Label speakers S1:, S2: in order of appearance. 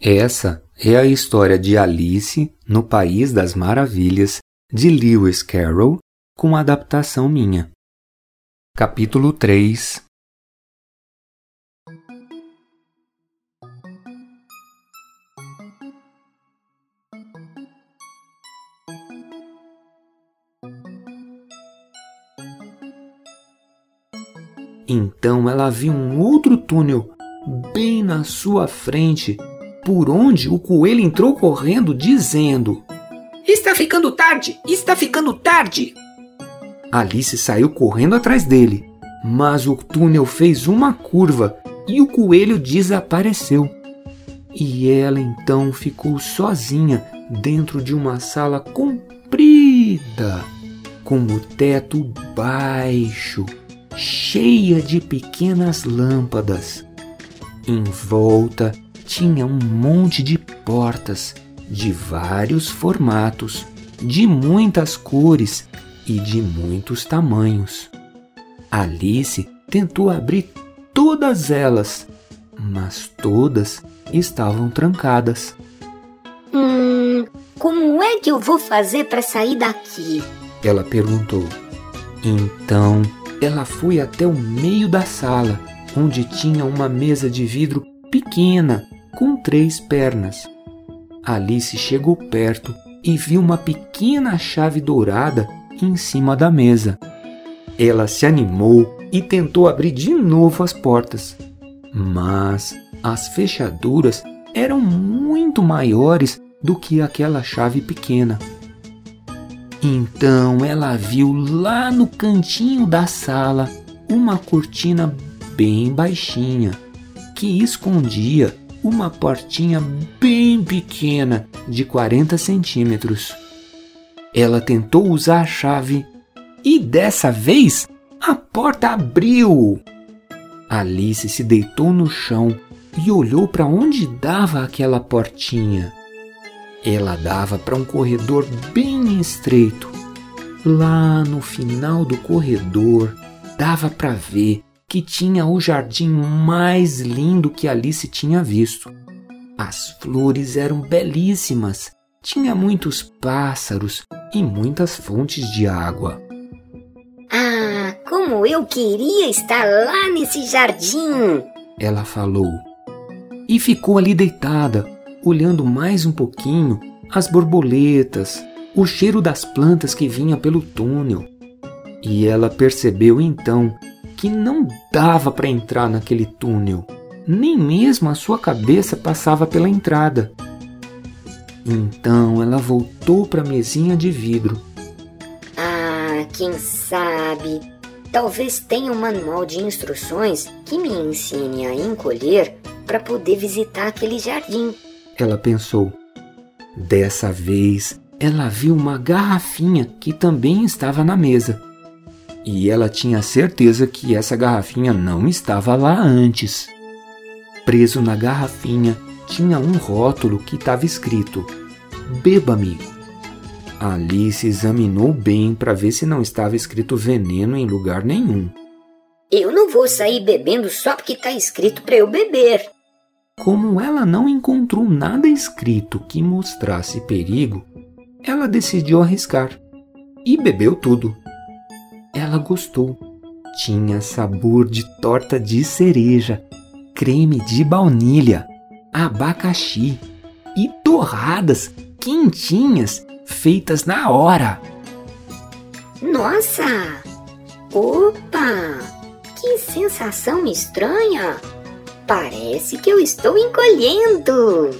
S1: Essa é a história de Alice no País das Maravilhas de Lewis Carroll, com adaptação minha. Capítulo 3 Então ela viu um outro túnel bem na sua frente, por onde o coelho entrou correndo, dizendo:
S2: Está ficando tarde! Está ficando tarde!
S1: Alice saiu correndo atrás dele, mas o túnel fez uma curva e o coelho desapareceu. E ela então ficou sozinha dentro de uma sala comprida, com o teto baixo cheia de pequenas lâmpadas. Em volta tinha um monte de portas de vários formatos, de muitas cores e de muitos tamanhos. Alice tentou abrir todas elas, mas todas estavam trancadas.
S3: Hum, como é que eu vou fazer para sair daqui?
S1: Ela perguntou. Então ela foi até o meio da sala, onde tinha uma mesa de vidro pequena com três pernas. Alice chegou perto e viu uma pequena chave dourada em cima da mesa. Ela se animou e tentou abrir de novo as portas, mas as fechaduras eram muito maiores do que aquela chave pequena. Então ela viu lá no cantinho da sala uma cortina bem baixinha que escondia uma portinha bem pequena de 40 centímetros. Ela tentou usar a chave e dessa vez a porta abriu. Alice se deitou no chão e olhou para onde dava aquela portinha. Ela dava para um corredor bem estreito. Lá no final do corredor, dava para ver que tinha o jardim mais lindo que Alice tinha visto. As flores eram belíssimas, tinha muitos pássaros e muitas fontes de água.
S3: Ah, como eu queria estar lá nesse jardim!
S1: Ela falou. E ficou ali deitada, olhando mais um pouquinho as borboletas, o cheiro das plantas que vinha pelo túnel. E ela percebeu então que não dava para entrar naquele túnel, nem mesmo a sua cabeça passava pela entrada. Então ela voltou para a mesinha de vidro.
S3: Ah, quem sabe? Talvez tenha um manual de instruções que me ensine a encolher para poder visitar aquele jardim
S1: ela pensou. Dessa vez, ela viu uma garrafinha que também estava na mesa. E ela tinha certeza que essa garrafinha não estava lá antes. Preso na garrafinha tinha um rótulo que estava escrito: Beba-me. Alice examinou bem para ver se não estava escrito veneno em lugar nenhum.
S3: Eu não vou sair bebendo só porque está escrito para eu beber.
S1: Como ela não encontrou nada escrito que mostrasse perigo, ela decidiu arriscar e bebeu tudo. Ela gostou. Tinha sabor de torta de cereja, creme de baunilha, abacaxi e torradas quentinhas feitas na hora.
S3: Nossa! Opa! Que sensação estranha! Parece que eu estou encolhendo.